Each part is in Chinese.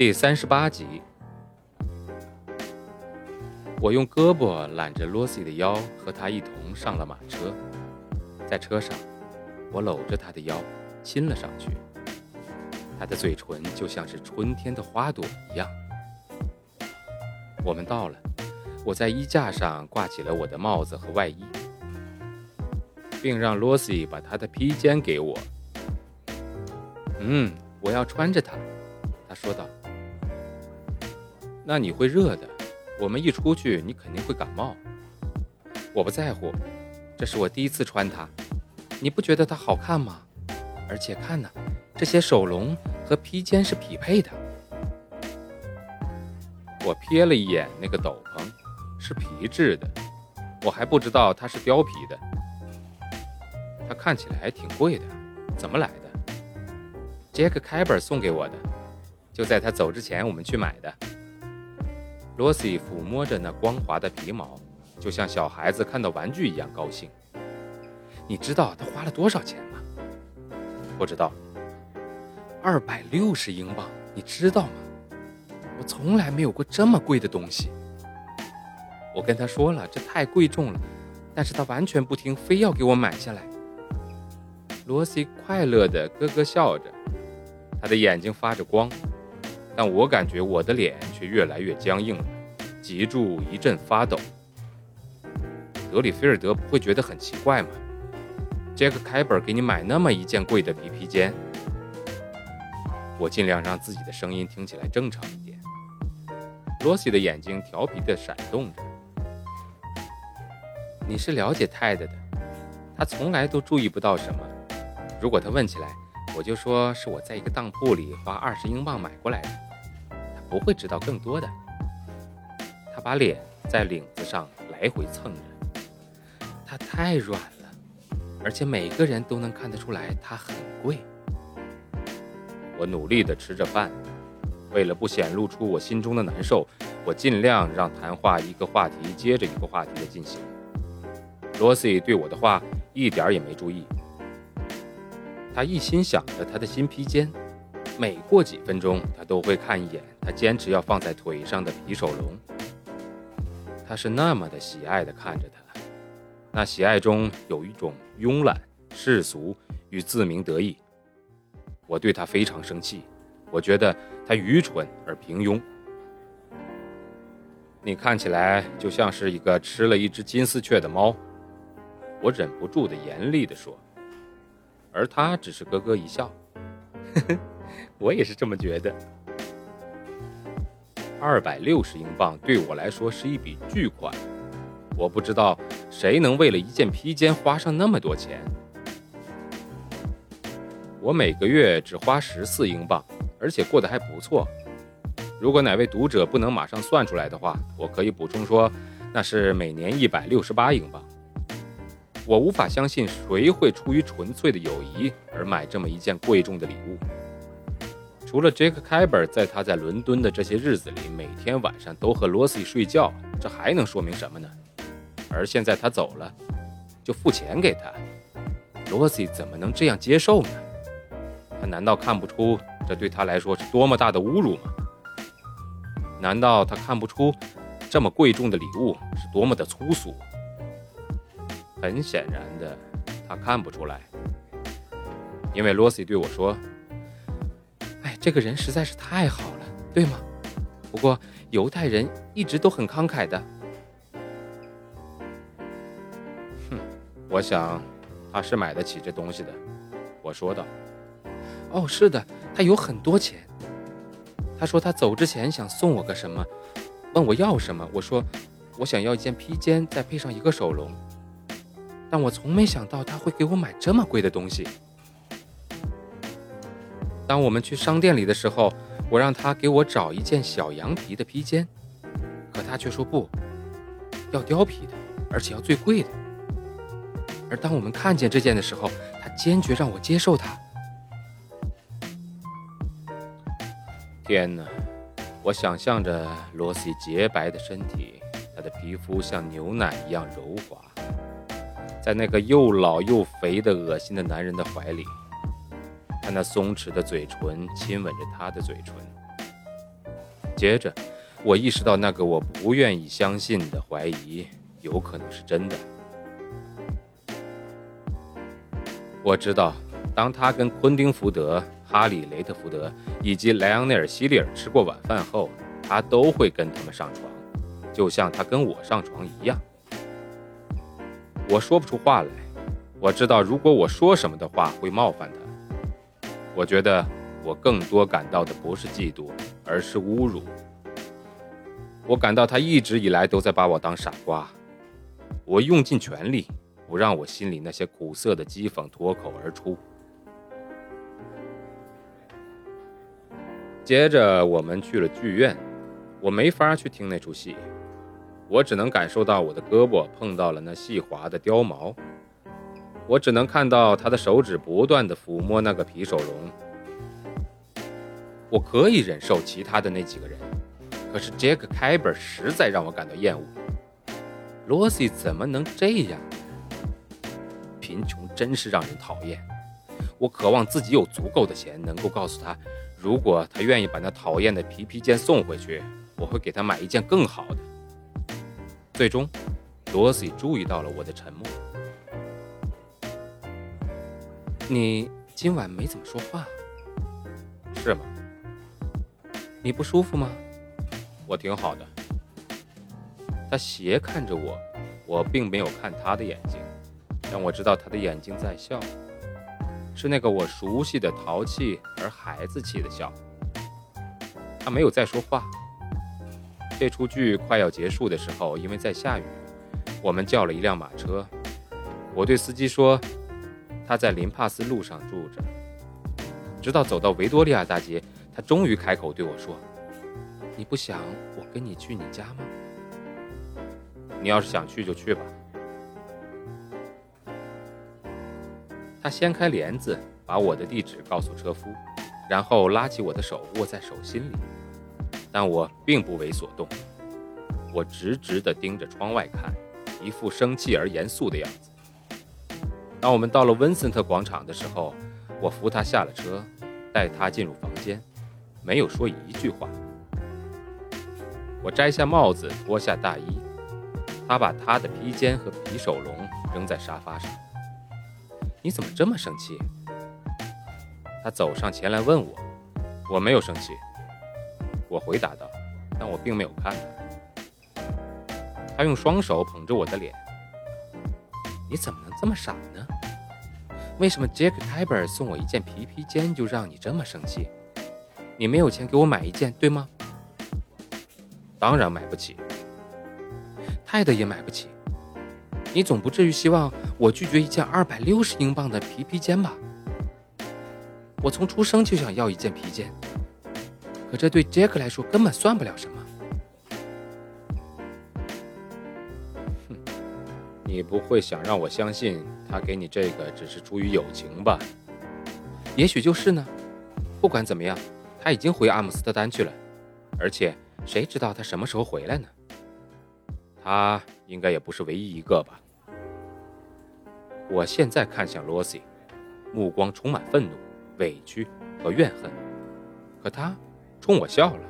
第三十八集。我用胳膊揽着罗西的腰，和他一同上了马车。在车上，我搂着他的腰，亲了上去。他的嘴唇就像是春天的花朵一样。我们到了，我在衣架上挂起了我的帽子和外衣，并让罗西把他的披肩给我。嗯，我要穿着它，他说道。那你会热的。我们一出去，你肯定会感冒。我不在乎，这是我第一次穿它。你不觉得它好看吗？而且看呢，这些手笼和披肩是匹配的。我瞥了一眼那个斗篷，是皮质的，我还不知道它是貂皮的。它看起来还挺贵的，怎么来的？杰克·凯本送给我的，就在他走之前，我们去买的。罗西抚摸着那光滑的皮毛，就像小孩子看到玩具一样高兴。你知道他花了多少钱吗？不知道。二百六十英镑，你知道吗？我从来没有过这么贵的东西。我跟他说了，这太贵重了，但是他完全不听，非要给我买下来。罗西快乐地咯咯笑着，他的眼睛发着光。但我感觉我的脸却越来越僵硬了，脊柱一阵发抖。德里菲尔德不会觉得很奇怪吗？杰克·凯本给你买那么一件贵的皮披肩。我尽量让自己的声音听起来正常一点。罗西的眼睛调皮地闪动着。你是了解泰德的，他从来都注意不到什么。如果他问起来，我就说是我在一个当铺里花二十英镑买过来的。不会知道更多的。把脸在领子上来回蹭着，它太软了，而且每个人都能看得出来它很贵。我努力地吃着饭，为了不显露出我心中的难受，我尽量让谈话一个话题接着一个话题的进行。罗西对我的话一点也没注意，他一心想着他的新披肩。每过几分钟，他都会看一眼他坚持要放在腿上的皮手笼。他是那么的喜爱地看着他，那喜爱中有一种慵懒、世俗与自鸣得意。我对他非常生气，我觉得他愚蠢而平庸。你看起来就像是一个吃了一只金丝雀的猫，我忍不住的严厉地说，而他只是咯咯一笑，呵呵。我也是这么觉得。二百六十英镑对我来说是一笔巨款，我不知道谁能为了一件披肩花上那么多钱。我每个月只花十四英镑，而且过得还不错。如果哪位读者不能马上算出来的话，我可以补充说，那是每年一百六十八英镑。我无法相信谁会出于纯粹的友谊而买这么一件贵重的礼物。除了杰克·凯本在他在伦敦的这些日子里，每天晚上都和罗西睡觉，这还能说明什么呢？而现在他走了，就付钱给他，罗西怎么能这样接受呢？他难道看不出这对他来说是多么大的侮辱吗？难道他看不出这么贵重的礼物是多么的粗俗？很显然的，他看不出来，因为罗西对我说。这个人实在是太好了，对吗？不过犹太人一直都很慷慨的。哼，我想他是买得起这东西的。我说道。哦，是的，他有很多钱。他说他走之前想送我个什么，问我要什么。我说我想要一件披肩，再配上一个手笼。但我从没想到他会给我买这么贵的东西。当我们去商店里的时候，我让他给我找一件小羊皮的披肩，可他却说不要貂皮的，而且要最贵的。而当我们看见这件的时候，他坚决让我接受它。天哪！我想象着罗西洁白的身体，她的皮肤像牛奶一样柔滑，在那个又老又肥的恶心的男人的怀里，他那松弛的嘴唇亲吻着她的嘴唇。接着，我意识到那个我不愿意相信的怀疑有可能是真的。我知道，当他跟昆汀·福德、哈里·雷特福德以及莱昂内尔·希利尔吃过晚饭后，他都会跟他们上床，就像他跟我上床一样。我说不出话来。我知道，如果我说什么的话会冒犯他。我觉得，我更多感到的不是嫉妒，而是侮辱。我感到他一直以来都在把我当傻瓜。我用尽全力。不让我心里那些苦涩的讥讽脱口而出。接着，我们去了剧院，我没法去听那出戏，我只能感受到我的胳膊碰到了那细滑的貂毛，我只能看到他的手指不断的抚摸那个皮手绒。我可以忍受其他的那几个人，可是杰克·凯本实在让我感到厌恶。罗西怎么能这样？贫穷真是让人讨厌。我渴望自己有足够的钱，能够告诉他，如果他愿意把那讨厌的皮皮肩送回去，我会给他买一件更好的。最终，罗西注意到了我的沉默。你今晚没怎么说话，是吗？你不舒服吗？我挺好的。他斜看着我，我并没有看他的眼睛。但我知道他的眼睛在笑，是那个我熟悉的淘气而孩子气的笑。他没有再说话。这出剧快要结束的时候，因为在下雨，我们叫了一辆马车。我对司机说：“他在林帕斯路上住着。”直到走到维多利亚大街，他终于开口对我说：“你不想我跟你去你家吗？你要是想去就去吧。”他掀开帘子，把我的地址告诉车夫，然后拉起我的手握在手心里。但我并不为所动，我直直地盯着窗外看，一副生气而严肃的样子。当我们到了温森特广场的时候，我扶他下了车，带他进入房间，没有说一句话。我摘下帽子，脱下大衣，他把他的披肩和皮手笼扔在沙发上。你怎么这么生气？他走上前来问我，我没有生气。我回答道，但我并没有看他。他用双手捧着我的脸。你怎么能这么傻呢？为什么杰克·凯尔送我一件皮披肩就让你这么生气？你没有钱给我买一件，对吗？当然买不起。泰德也买不起。你总不至于希望我拒绝一件二百六十英镑的皮披肩吧？我从出生就想要一件皮肩，可这对杰克来说根本算不了什么。哼，你不会想让我相信他给你这个只是出于友情吧？也许就是呢。不管怎么样，他已经回阿姆斯特丹去了，而且谁知道他什么时候回来呢？他应该也不是唯一一个吧。我现在看向罗西，目光充满愤怒、委屈和怨恨，可他冲我笑了。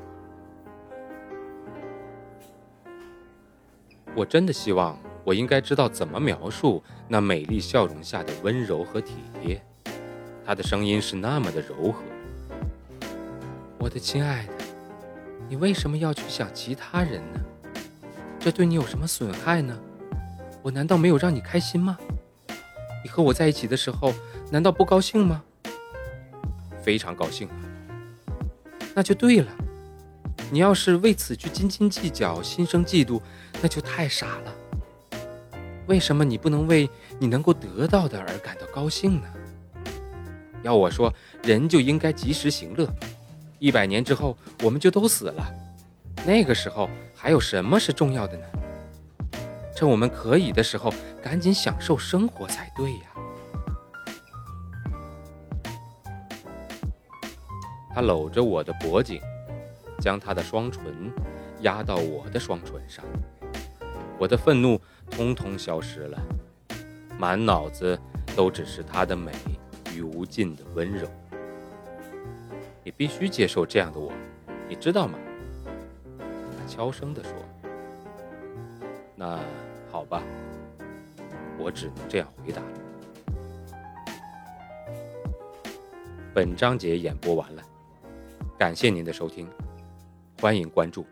我真的希望我应该知道怎么描述那美丽笑容下的温柔和体贴。他的声音是那么的柔和。我的亲爱的，你为什么要去想其他人呢？这对你有什么损害呢？我难道没有让你开心吗？你和我在一起的时候，难道不高兴吗？非常高兴！那就对了。你要是为此去斤斤计较、心生嫉妒，那就太傻了。为什么你不能为你能够得到的而感到高兴呢？要我说，人就应该及时行乐。一百年之后，我们就都死了，那个时候还有什么是重要的呢？趁我们可以的时候，赶紧享受生活才对呀。他搂着我的脖颈，将他的双唇压到我的双唇上，我的愤怒通通消失了，满脑子都只是她的美与无尽的温柔。你必须接受这样的我，你知道吗？他悄声地说：“那好吧，我只能这样回答了。”本章节演播完了，感谢您的收听，欢迎关注。